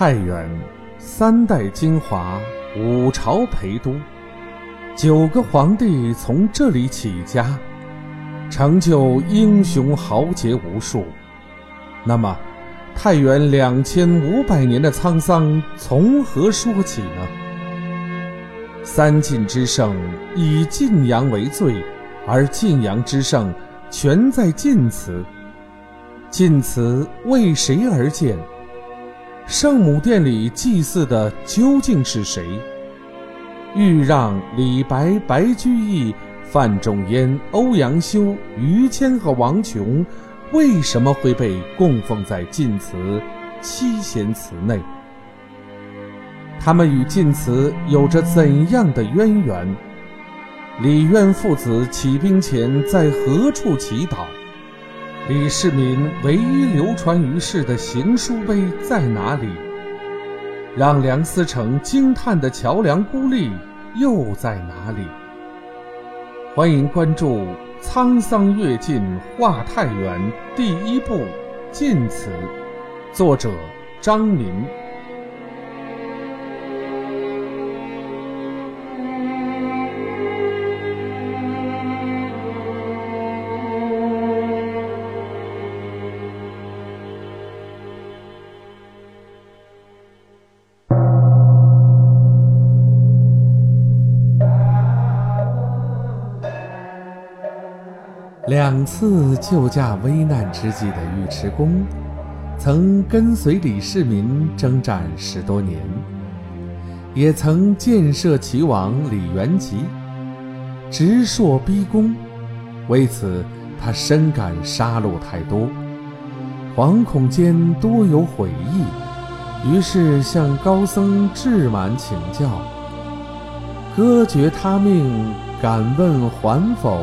太原三代精华，五朝陪都，九个皇帝从这里起家，成就英雄豪杰无数。那么，太原两千五百年的沧桑从何说起呢？三晋之盛以晋阳为最，而晋阳之盛全在晋祠。晋祠为谁而建？圣母殿里祭祀的究竟是谁？豫让、李白、白居易、范仲淹、欧阳修、于谦和王琼，为什么会被供奉在晋祠七贤祠内？他们与晋祠有着怎样的渊源？李渊父子起兵前在何处祈祷？李世民唯一流传于世的行书碑在哪里？让梁思成惊叹的桥梁孤立又在哪里？欢迎关注《沧桑跃进画太原》第一部《晋祠》，作者张民。两次救驾危难之际的尉迟恭，曾跟随李世民征战十多年，也曾建设齐王李元吉，直朔逼宫。为此，他深感杀戮太多，惶恐间多有悔意，于是向高僧智满请教：“割绝他命，敢问还否？”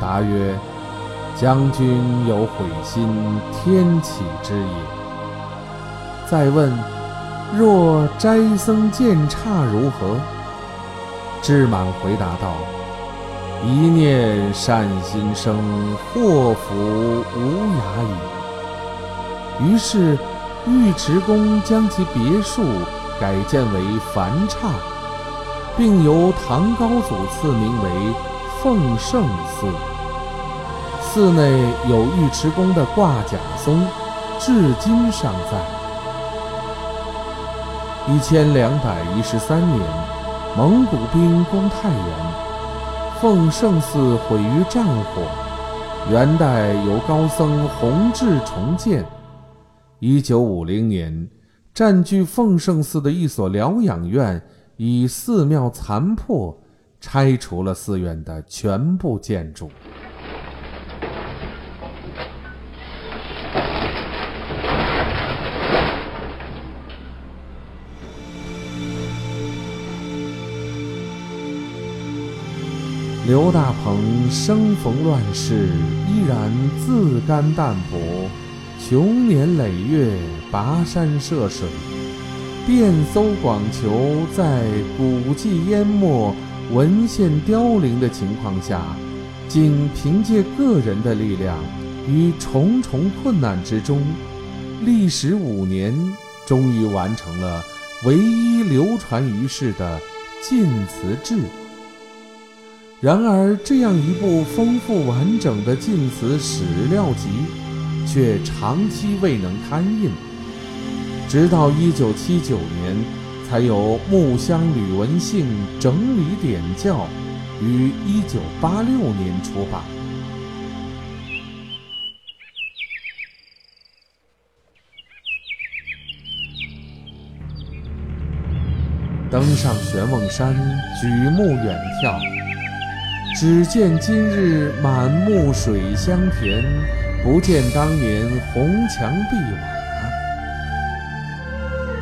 答曰：“将军有悔心，天启之也。”再问：“若斋僧见刹如何？”智满回答道：“一念善心生，祸福无涯矣。”于是，尉迟恭将其别墅改建为梵刹，并由唐高祖赐名为奉圣寺。寺内有尉迟恭的挂甲松，至今尚在。一千两百一十三年，蒙古兵攻太原，奉圣寺毁于战火。元代由高僧弘治重建。一九五零年，占据奉圣寺的一所疗养院，以寺庙残破，拆除了寺院的全部建筑。刘大鹏生逢乱世，依然自甘淡泊，穷年累月跋山涉水，遍搜广求，在古迹淹没、文献凋零的情况下，仅凭借个人的力量，于重重困难之中，历时五年，终于完成了唯一流传于世的《晋祠志》。然而，这样一部丰富完整的晋祠史料集，却长期未能刊印。直到1979年，才由木香吕文信整理点校，于1986年出版。登上玄梦山，举目远眺。只见今日满目水乡田，不见当年红墙碧瓦。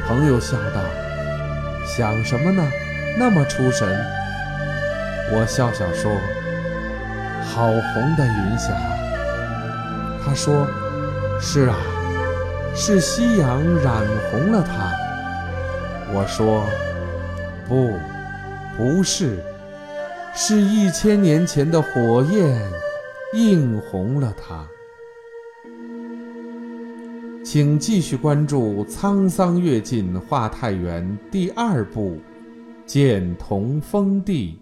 朋友笑道：“想什么呢？那么出神。”我笑笑说：“好红的云霞。”他说：“是啊，是夕阳染红了它。”我说：“不，不是。”是一千年前的火焰映红了它。请继续关注《沧桑跃进画太原》第二部《剑童封地》。